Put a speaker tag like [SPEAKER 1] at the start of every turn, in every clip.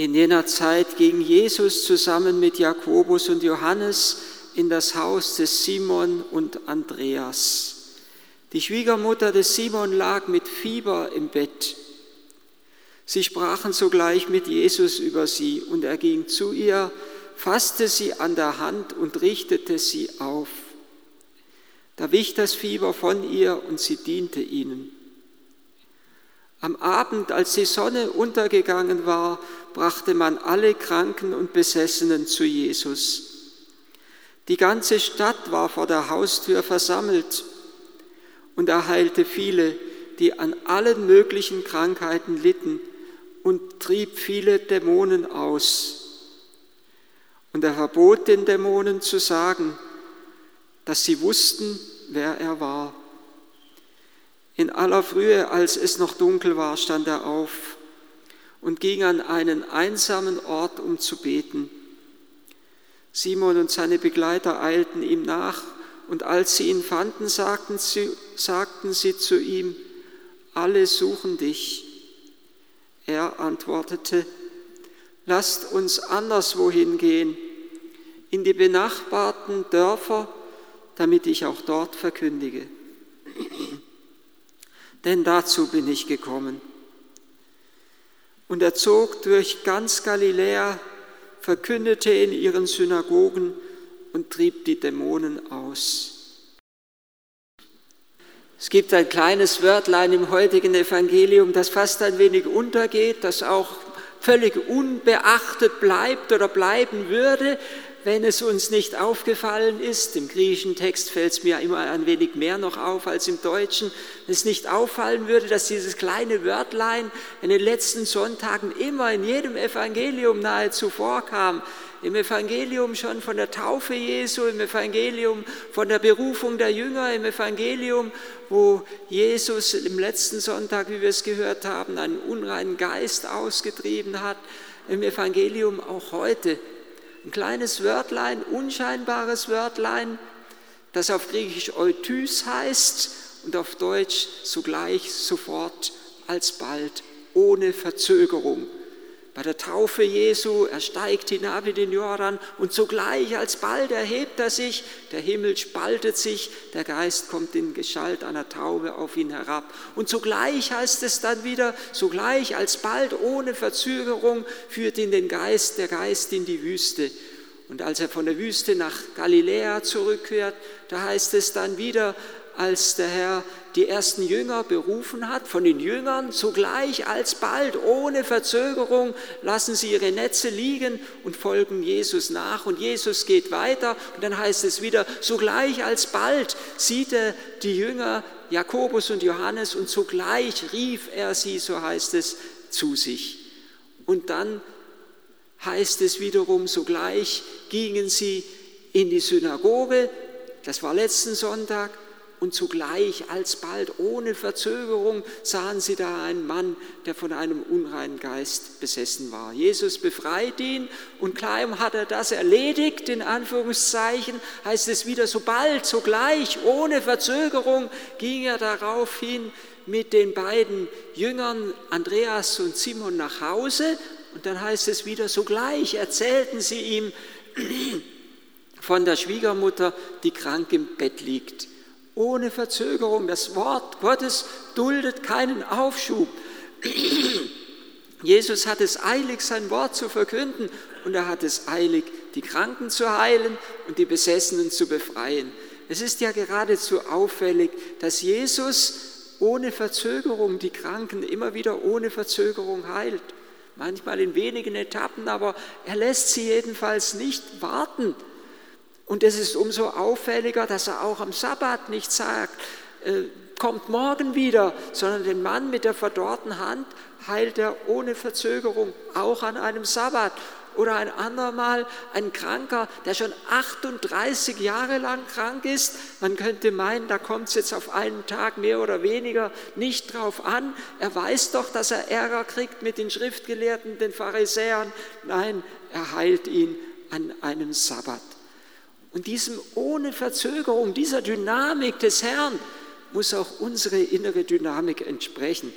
[SPEAKER 1] In jener Zeit ging Jesus zusammen mit Jakobus und Johannes in das Haus des Simon und Andreas. Die Schwiegermutter des Simon lag mit Fieber im Bett. Sie sprachen sogleich mit Jesus über sie und er ging zu ihr, fasste sie an der Hand und richtete sie auf. Da wich das Fieber von ihr und sie diente ihnen. Am Abend, als die Sonne untergegangen war, brachte man alle Kranken und Besessenen zu Jesus. Die ganze Stadt war vor der Haustür versammelt und er heilte viele, die an allen möglichen Krankheiten litten und trieb viele Dämonen aus. Und er verbot den Dämonen zu sagen, dass sie wussten, wer er war. In aller Frühe, als es noch dunkel war, stand er auf und ging an einen einsamen Ort, um zu beten. Simon und seine Begleiter eilten ihm nach, und als sie ihn fanden, sagten sie, sagten sie zu ihm, alle suchen dich. Er antwortete, lasst uns anderswohin gehen, in die benachbarten Dörfer, damit ich auch dort verkündige. Denn dazu bin ich gekommen. Und er zog durch ganz Galiläa, verkündete in ihren Synagogen und trieb die Dämonen aus. Es gibt ein kleines Wörtlein im heutigen Evangelium, das fast ein wenig untergeht, das auch völlig unbeachtet bleibt oder bleiben würde, wenn es uns nicht aufgefallen ist. Im griechischen Text fällt es mir immer ein wenig mehr noch auf als im Deutschen. Wenn es nicht auffallen würde, dass dieses kleine Wörtlein in den letzten Sonntagen immer in jedem Evangelium nahezu vorkam. Im Evangelium schon von der Taufe Jesu, im Evangelium von der Berufung der Jünger, im Evangelium, wo Jesus im letzten Sonntag, wie wir es gehört haben, einen unreinen Geist ausgetrieben hat, im Evangelium auch heute ein kleines Wörtlein, unscheinbares Wörtlein, das auf Griechisch Eutys heißt und auf Deutsch sogleich, sofort, alsbald, ohne Verzögerung. Bei der Taufe Jesu, er steigt hinab in den Jordan und sogleich alsbald erhebt er sich, der Himmel spaltet sich, der Geist kommt in Gestalt einer Taube auf ihn herab. Und sogleich heißt es dann wieder, sogleich alsbald ohne Verzögerung führt ihn den Geist, der Geist in die Wüste. Und als er von der Wüste nach Galiläa zurückkehrt, da heißt es dann wieder, als der Herr die ersten Jünger berufen hat, von den Jüngern sogleich alsbald, ohne Verzögerung, lassen sie ihre Netze liegen und folgen Jesus nach. Und Jesus geht weiter und dann heißt es wieder, sogleich alsbald sieht er die Jünger, Jakobus und Johannes, und sogleich rief er sie, so heißt es, zu sich. Und dann heißt es wiederum, sogleich gingen sie in die Synagoge, das war letzten Sonntag, und zugleich alsbald ohne Verzögerung sahen sie da einen Mann, der von einem unreinen Geist besessen war. Jesus befreit ihn und kaum hat er das erledigt, in Anführungszeichen, heißt es wieder, sobald, sogleich, ohne Verzögerung ging er daraufhin mit den beiden Jüngern Andreas und Simon nach Hause und dann heißt es wieder, sogleich erzählten sie ihm von der Schwiegermutter, die krank im Bett liegt ohne Verzögerung. Das Wort Gottes duldet keinen Aufschub. Jesus hat es eilig, sein Wort zu verkünden und er hat es eilig, die Kranken zu heilen und die Besessenen zu befreien. Es ist ja geradezu auffällig, dass Jesus ohne Verzögerung die Kranken immer wieder ohne Verzögerung heilt. Manchmal in wenigen Etappen, aber er lässt sie jedenfalls nicht warten, und es ist umso auffälliger, dass er auch am Sabbat nicht sagt, äh, kommt morgen wieder, sondern den Mann mit der verdorrten Hand heilt er ohne Verzögerung, auch an einem Sabbat. Oder ein andermal ein Kranker, der schon 38 Jahre lang krank ist. Man könnte meinen, da kommt es jetzt auf einen Tag mehr oder weniger nicht drauf an. Er weiß doch, dass er Ärger kriegt mit den Schriftgelehrten, den Pharisäern. Nein, er heilt ihn an einem Sabbat. Und diesem ohne Verzögerung, dieser Dynamik des Herrn muss auch unsere innere Dynamik entsprechen.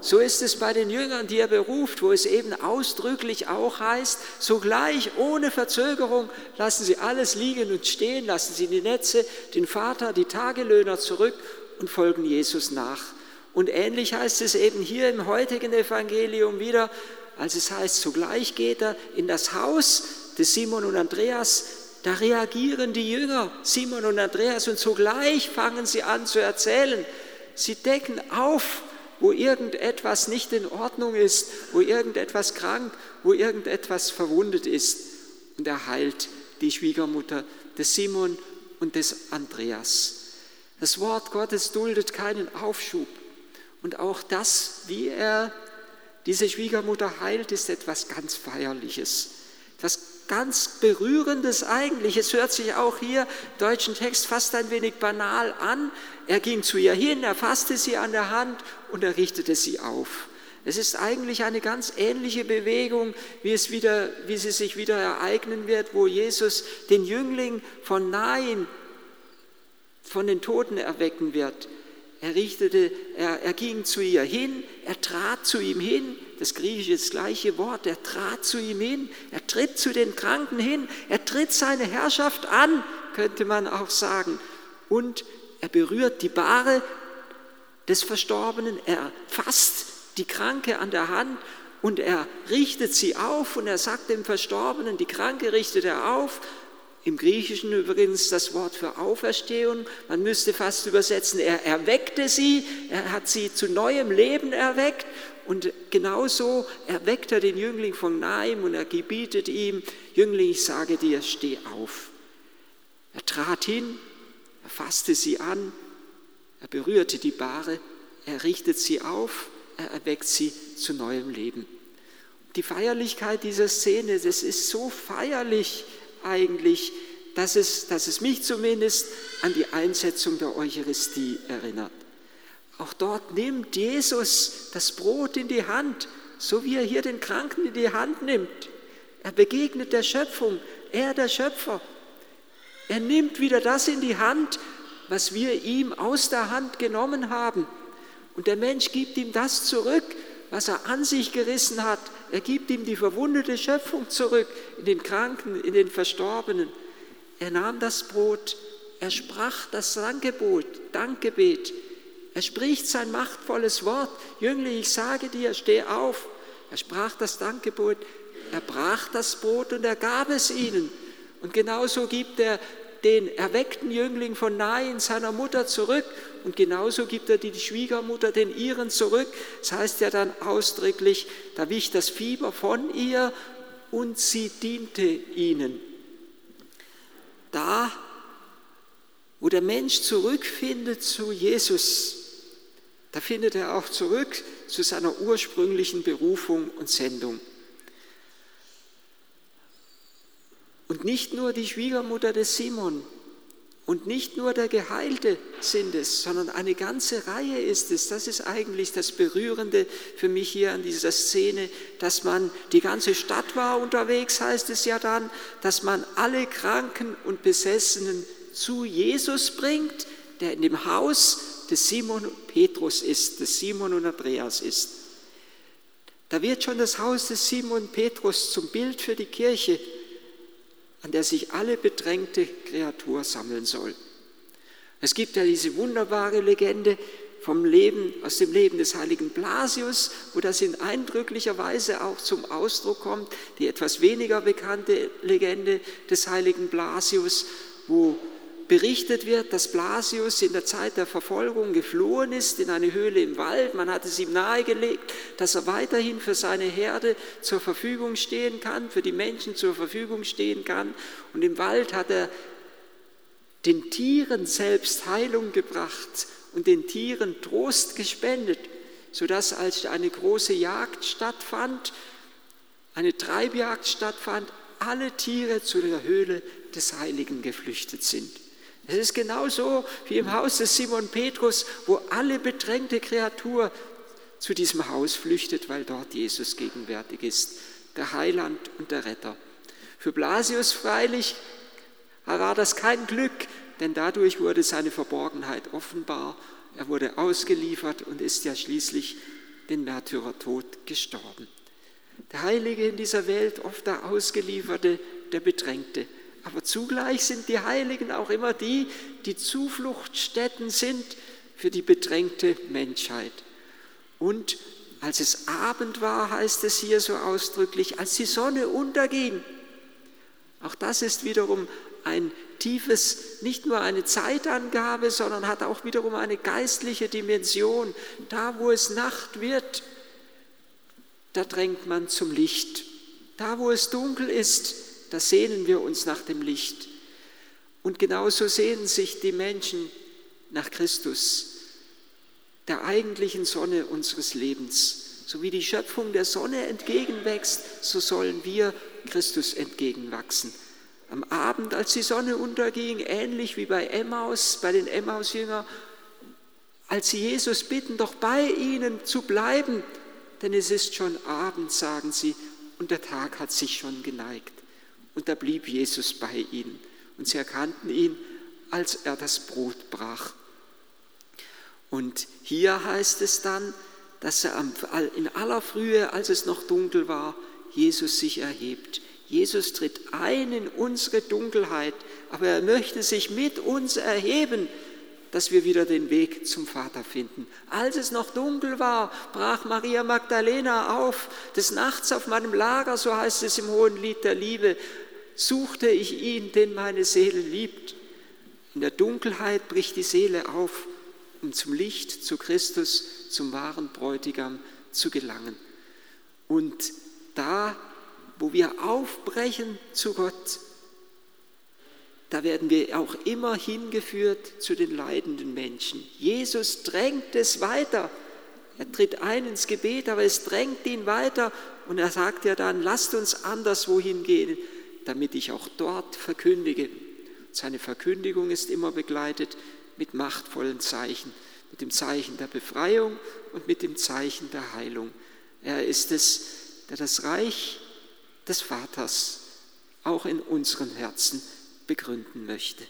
[SPEAKER 1] So ist es bei den Jüngern, die er beruft, wo es eben ausdrücklich auch heißt, sogleich ohne Verzögerung lassen sie alles liegen und stehen, lassen sie die Netze, den Vater, die Tagelöhner zurück und folgen Jesus nach. Und ähnlich heißt es eben hier im heutigen Evangelium wieder, als es heißt, sogleich geht er in das Haus des Simon und Andreas, da reagieren die Jünger, Simon und Andreas, und sogleich fangen sie an zu erzählen. Sie decken auf, wo irgendetwas nicht in Ordnung ist, wo irgendetwas krank, wo irgendetwas verwundet ist. Und er heilt die Schwiegermutter des Simon und des Andreas. Das Wort Gottes duldet keinen Aufschub. Und auch das, wie er diese Schwiegermutter heilt, ist etwas ganz Feierliches. Das ganz Berührendes eigentlich. Es hört sich auch hier im deutschen Text fast ein wenig banal an. Er ging zu ihr hin, er fasste sie an der Hand und er richtete sie auf. Es ist eigentlich eine ganz ähnliche Bewegung, wie, es wieder, wie sie sich wieder ereignen wird, wo Jesus den Jüngling von Nain, von den Toten erwecken wird. Er, richtete, er, er ging zu ihr hin, er trat zu ihm hin, das griechische das gleiche Wort, er trat zu ihm hin, er tritt zu den Kranken hin, er tritt seine Herrschaft an, könnte man auch sagen. Und er berührt die Bahre des Verstorbenen, er fasst die Kranke an der Hand und er richtet sie auf und er sagt dem Verstorbenen, die Kranke richtet er auf. Im Griechischen übrigens das Wort für Auferstehung, man müsste fast übersetzen, er erweckte sie, er hat sie zu neuem Leben erweckt und genauso erweckt er den Jüngling von Naim und er gebietet ihm, Jüngling, ich sage dir, steh auf. Er trat hin, er fasste sie an, er berührte die Bahre, er richtet sie auf, er erweckt sie zu neuem Leben. Die Feierlichkeit dieser Szene, das ist so feierlich eigentlich, dass es, dass es mich zumindest an die Einsetzung der Eucharistie erinnert. Auch dort nimmt Jesus das Brot in die Hand, so wie er hier den Kranken in die Hand nimmt. Er begegnet der Schöpfung, er der Schöpfer. Er nimmt wieder das in die Hand, was wir ihm aus der Hand genommen haben. Und der Mensch gibt ihm das zurück, was er an sich gerissen hat. Er gibt ihm die verwundete Schöpfung zurück, in den Kranken, in den Verstorbenen. Er nahm das Brot, er sprach das Dankgebot, Dankgebet, er spricht sein machtvolles Wort. Jüngling, ich sage dir, steh auf. Er sprach das Dankgebot, er brach das Brot und er gab es ihnen. Und genauso gibt er den erweckten Jüngling von Nain seiner Mutter zurück und genauso gibt er die Schwiegermutter den ihren zurück. Das heißt ja dann ausdrücklich, da wich das Fieber von ihr und sie diente ihnen. Da, wo der Mensch zurückfindet zu Jesus, da findet er auch zurück zu seiner ursprünglichen Berufung und Sendung. Und nicht nur die Schwiegermutter des Simon und nicht nur der Geheilte sind es, sondern eine ganze Reihe ist es. Das ist eigentlich das Berührende für mich hier an dieser Szene, dass man die ganze Stadt war unterwegs, heißt es ja dann, dass man alle Kranken und Besessenen zu Jesus bringt, der in dem Haus des Simon und Petrus ist, des Simon und Andreas ist. Da wird schon das Haus des Simon und Petrus zum Bild für die Kirche, an der sich alle bedrängte Kreatur sammeln soll. Es gibt ja diese wunderbare Legende vom Leben, aus dem Leben des heiligen Blasius, wo das in eindrücklicher Weise auch zum Ausdruck kommt, die etwas weniger bekannte Legende des heiligen Blasius, wo berichtet wird, dass Blasius in der Zeit der Verfolgung geflohen ist in eine Höhle im Wald. Man hat es ihm nahegelegt, dass er weiterhin für seine Herde zur Verfügung stehen kann, für die Menschen zur Verfügung stehen kann. Und im Wald hat er den Tieren selbst Heilung gebracht und den Tieren Trost gespendet, sodass als eine große Jagd stattfand, eine Treibjagd stattfand, alle Tiere zu der Höhle des Heiligen geflüchtet sind. Es ist genauso wie im Haus des Simon Petrus, wo alle bedrängte Kreatur zu diesem Haus flüchtet, weil dort Jesus gegenwärtig ist, der Heiland und der Retter. Für Blasius freilich war das kein Glück, denn dadurch wurde seine Verborgenheit offenbar. Er wurde ausgeliefert und ist ja schließlich den Märtyrertod gestorben. Der Heilige in dieser Welt, oft der Ausgelieferte, der Bedrängte. Aber zugleich sind die Heiligen auch immer die, die Zufluchtsstätten sind für die bedrängte Menschheit. Und als es Abend war, heißt es hier so ausdrücklich, als die Sonne unterging. Auch das ist wiederum ein tiefes, nicht nur eine Zeitangabe, sondern hat auch wiederum eine geistliche Dimension. Da, wo es Nacht wird, da drängt man zum Licht. Da, wo es dunkel ist, da sehnen wir uns nach dem Licht. Und genauso sehnen sich die Menschen nach Christus, der eigentlichen Sonne unseres Lebens. So wie die Schöpfung der Sonne entgegenwächst, so sollen wir Christus entgegenwachsen. Am Abend, als die Sonne unterging, ähnlich wie bei Emmaus, bei den Emmaus-Jüngern, als sie Jesus bitten, doch bei ihnen zu bleiben, denn es ist schon Abend, sagen sie, und der Tag hat sich schon geneigt. Und da blieb Jesus bei ihnen. Und sie erkannten ihn, als er das Brot brach. Und hier heißt es dann, dass er in aller Frühe, als es noch dunkel war, Jesus sich erhebt. Jesus tritt ein in unsere Dunkelheit, aber er möchte sich mit uns erheben, dass wir wieder den Weg zum Vater finden. Als es noch dunkel war, brach Maria Magdalena auf. Des Nachts auf meinem Lager, so heißt es im Hohen Lied der Liebe, suchte ich ihn, den meine Seele liebt. In der Dunkelheit bricht die Seele auf, um zum Licht, zu Christus, zum wahren Bräutigam zu gelangen. Und da wo wir aufbrechen zu Gott, da werden wir auch immer hingeführt zu den leidenden Menschen. Jesus drängt es weiter. Er tritt ein ins Gebet, aber es drängt ihn weiter und er sagt ja dann, lasst uns anderswohin gehen, damit ich auch dort verkündige. Seine Verkündigung ist immer begleitet mit machtvollen Zeichen, mit dem Zeichen der Befreiung und mit dem Zeichen der Heilung. Er ist es, der das Reich des Vaters auch in unseren Herzen begründen möchte.